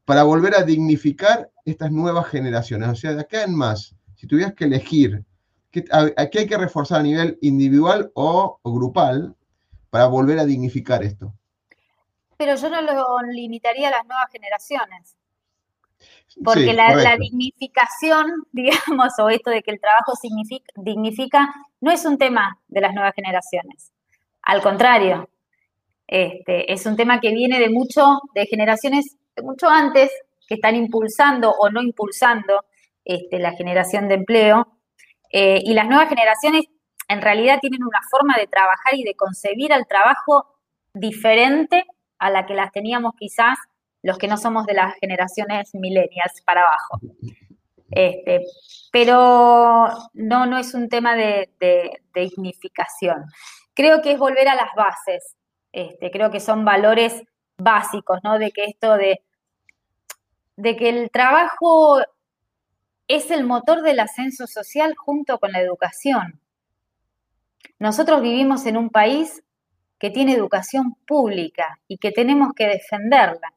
para volver a dignificar estas nuevas generaciones. O sea, de acá en más, si tuvieras que elegir, ¿qué, hay que reforzar a nivel individual o, grupal para volver a dignificar esto? Pero yo no lo limitaría a las nuevas generaciones. Porque la, dignificación, digamos, o esto de que el trabajo dignifica, no es un tema de las nuevas generaciones. Al contrario, este, es un tema que viene de mucho, de generaciones de mucho antes, que están impulsando o no impulsando este, la generación de empleo. Eh, y las nuevas generaciones en realidad tienen una forma de trabajar y de concebir al trabajo diferente a la que las teníamos quizás los que no somos de las generaciones millennials para abajo. Este, pero no, no es un tema de, dignificación. Creo que es volver a las bases. Este, creo que son valores básicos, ¿no? De que esto de, que el trabajo es el motor del ascenso social junto con la educación. Nosotros vivimos en un país que tiene educación pública y que tenemos que defenderla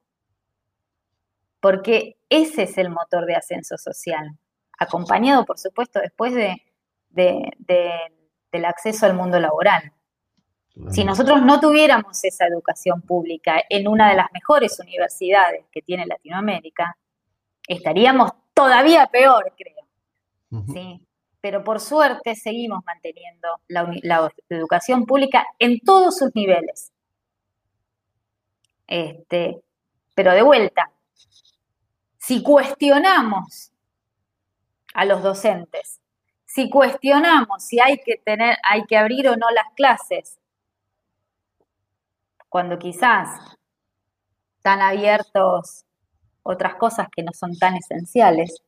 porque ese es el motor de ascenso social, acompañado, por supuesto, después de, del acceso al mundo laboral. Si nosotros no tuviéramos esa educación pública en una de las mejores universidades que tiene Latinoamérica, estaríamos todavía peor, creo. ¿sí? Pero por suerte seguimos manteniendo la, la, educación pública en todos sus niveles. Este, pero de vuelta, si cuestionamos a los docentes, si cuestionamos si hay que tener, hay que abrir o no las clases, cuando quizás están abiertos otras cosas que no son tan esenciales,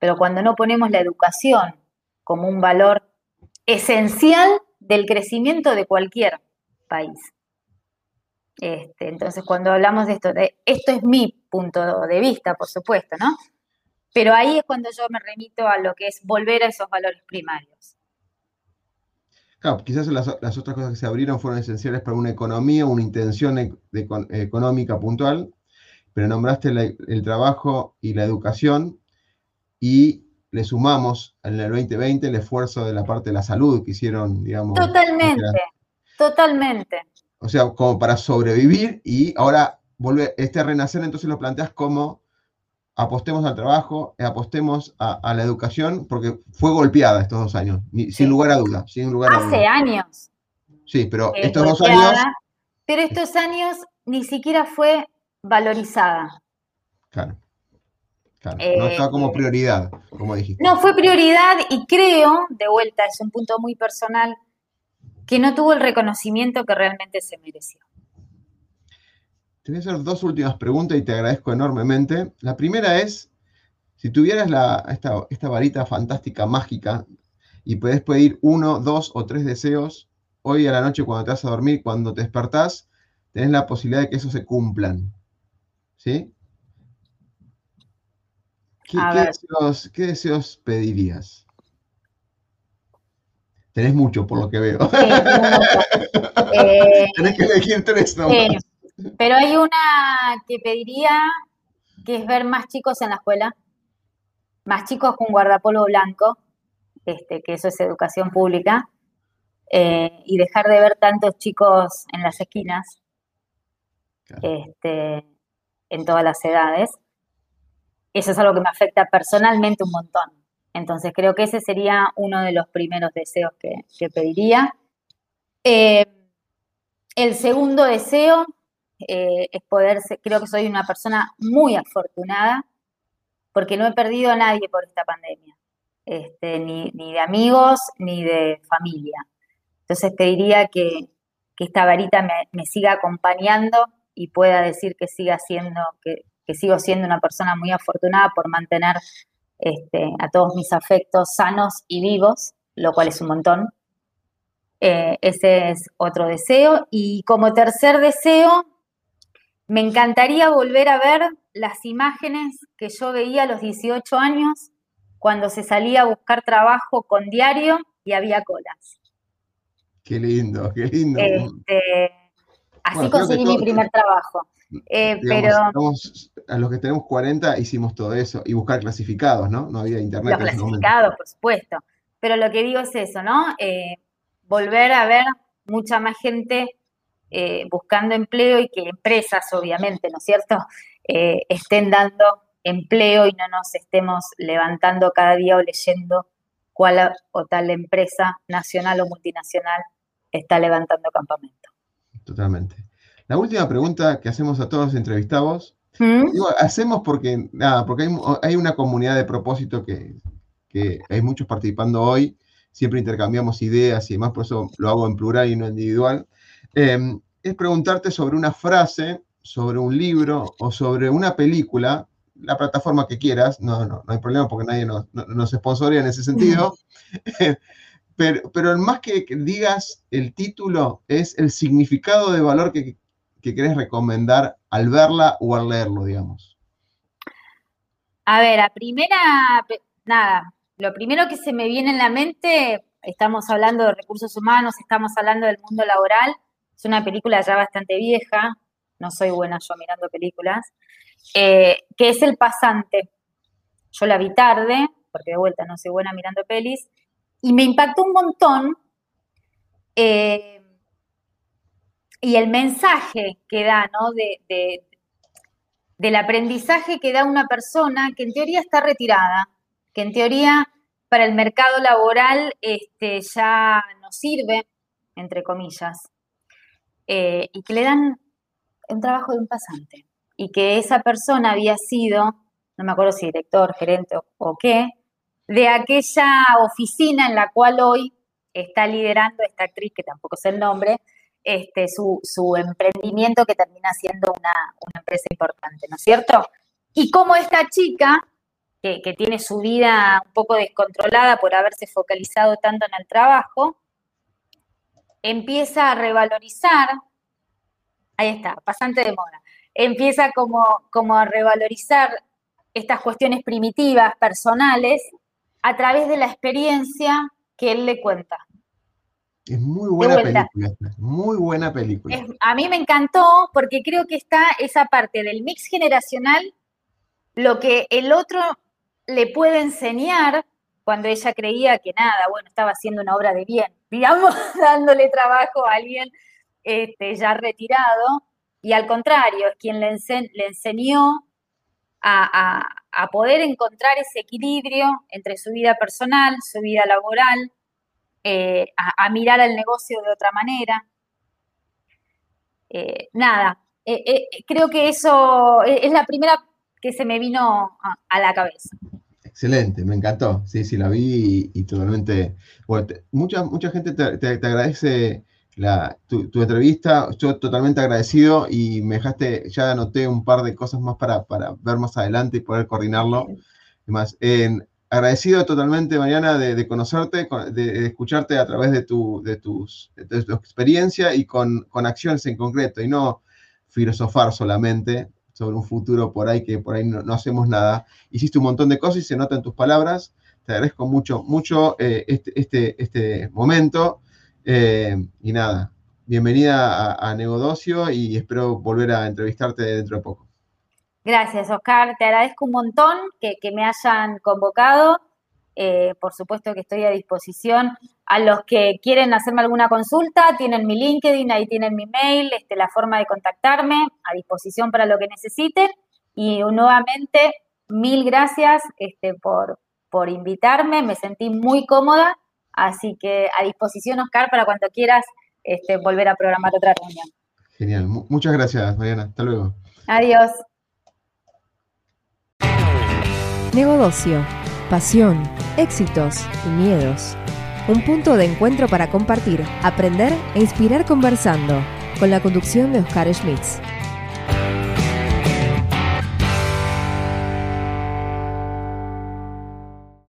pero cuando no ponemos la educación como un valor esencial del crecimiento de cualquier país. Este, entonces, cuando hablamos de esto, de, esto es mi punto de vista, por supuesto, ¿no? Pero ahí es cuando yo me remito a lo que es volver a esos valores primarios. Claro, quizás las, otras cosas que se abrieron fueron esenciales para una economía, una intención económica puntual, pero nombraste el trabajo y la educación y le sumamos en el 2020 el esfuerzo de la parte de la salud que hicieron, digamos. Totalmente, totalmente. O sea, como para sobrevivir y ahora vuelve este renacer, entonces lo planteas como apostemos al trabajo, apostemos a, la educación, porque fue golpeada estos dos años, sin lugar a duda. Sin lugar Hace años. Sí, pero estos dos años... Pero estos años ni siquiera fue valorizada. Claro. Claro, no eh, estaba como prioridad, como dijiste. No, fue prioridad y creo, de vuelta, es un punto muy personal, que no tuvo el reconocimiento que realmente se mereció. Te voy a hacer dos últimas preguntas y te agradezco enormemente. La primera es, si tuvieras la, esta, varita fantástica, mágica, y puedes pedir uno, dos o tres deseos, hoy a la noche cuando te vas a dormir, cuando te despertás, tenés la posibilidad de que esos se cumplan. ¿Sí? ¿qué deseos pedirías? Tenés mucho, por lo que veo. Eh, Tenés que elegir tres pero hay una que pediría, que es ver más chicos en la escuela, más chicos con guardapolvo blanco, este, que eso es educación pública, eh, y dejar de ver tantos chicos en las esquinas, este, en todas las edades. Eso es algo que me afecta personalmente un montón. Entonces creo que ese sería uno de los primeros deseos que, pediría. Eh, el segundo deseo eh, es poder, creo que soy una persona muy afortunada porque no he perdido a nadie por esta pandemia, este, ni, de amigos ni de familia. Entonces pediría que, que esta varita me, siga acompañando y pueda decir que siga siendo, que, que sigo siendo una persona muy afortunada por mantener este, a todos mis afectos sanos y vivos, lo cual es un montón. Eh, ese es otro deseo. Y como tercer deseo, me encantaría volver a ver las imágenes que yo veía a los 18 años cuando se salía a buscar trabajo con diario y había colas. Qué lindo, qué lindo. Este, así conseguí mi primer trabajo. Eh, pero a los que tenemos 40 hicimos todo eso y buscar clasificados, ¿no? No había internet. Los clasificados, por supuesto. Pero lo que digo es eso, ¿no? Eh, volver a ver mucha más gente eh, buscando empleo y que empresas, obviamente, ¿no es cierto?, estén dando empleo y no nos estemos levantando cada día o leyendo cuál o tal empresa nacional o multinacional está levantando campamento. Totalmente. La última pregunta que hacemos a todos los entrevistados, ¿Mm? hacemos porque, nada, porque hay, una comunidad de propósito que, hay muchos participando hoy, siempre intercambiamos ideas y demás, por eso lo hago en plural y no individual, em, es preguntarte sobre una frase, sobre un libro o sobre una película, la plataforma que quieras, no, no, no hay problema porque nadie nos, nos sponsorea en ese sentido, pero, pero más que digas el título, es el significado de valor que, que querés recomendar al verla o al leerlo, digamos? A ver, a primera, nada, lo primero que se me viene en la mente, estamos hablando de recursos humanos, estamos hablando del mundo laboral, es una película ya bastante vieja, no soy buena yo mirando películas, eh, que es El Pasante. Yo la vi tarde, porque de vuelta no soy buena mirando pelis, y me impactó un montón. Eh, y el mensaje que da, ¿no? De, del aprendizaje que da una persona que en teoría está retirada, que en teoría para el mercado laboral este, ya no sirve, entre comillas, eh, y que le dan un trabajo de un pasante, y que esa persona había sido, no me acuerdo si director, gerente o, o qué, de aquella oficina en la cual hoy está liderando esta actriz, que tampoco es el nombre, este, su, emprendimiento que termina siendo una, empresa importante, ¿no es cierto? Y como esta chica, que, tiene su vida un poco descontrolada por haberse focalizado tanto en el trabajo, empieza a revalorizar, ahí está, pasante de moda, empieza como, como a revalorizar estas cuestiones primitivas, personales, a través de la experiencia que él le cuenta. Es muy buena película, muy buena película. a mí me encantó porque creo que está esa parte del mix generacional, lo que el otro le puede enseñar cuando ella creía que nada, bueno, estaba haciendo una obra de bien, digamos, dándole trabajo a alguien este, ya retirado, y al contrario, es quien le, enseñó a, poder encontrar ese equilibrio entre su vida personal, su vida laboral, eh, a, mirar el negocio de otra manera. Eh, nada, eh, creo que eso es la primera que se me vino a, la cabeza. Excelente, me encantó. Sí, sí, la vi y, totalmente. mucha, mucha gente te, agradece tu, entrevista. Yo totalmente agradecido y me dejaste, ya anoté un par de cosas más para, ver más adelante y poder coordinarlo. Además, en, agradecido totalmente, Mariana, de, conocerte, de, escucharte a través de tu, de tus, tu experiencia y con, acciones en concreto, y no filosofar solamente sobre un futuro por ahí que por ahí no, hacemos nada. Hiciste un montón de cosas y se nota en tus palabras. Te agradezco mucho, mucho eh, este, este, este, momento. Eh, y nada, bienvenida a, a Negodocio y espero volver a entrevistarte dentro de poco. Gracias, Oscar. Te agradezco un montón que, me hayan convocado. Eh, por supuesto que estoy a disposición. A los que quieren hacerme alguna consulta, tienen mi LinkedIn, ahí tienen mi mail, este, la forma de contactarme, a disposición para lo que necesiten. Y nuevamente, mil gracias este, por, por invitarme, me sentí muy cómoda, así que a disposición, Oscar, para cuando quieras este, volver a programar otra reunión. Genial, muchas gracias, Mariana. Hasta luego. Adiós. Negocio, pasión, éxitos y miedos. Un punto de encuentro para compartir, aprender e inspirar conversando, con la conducción de Oscar Schmitz.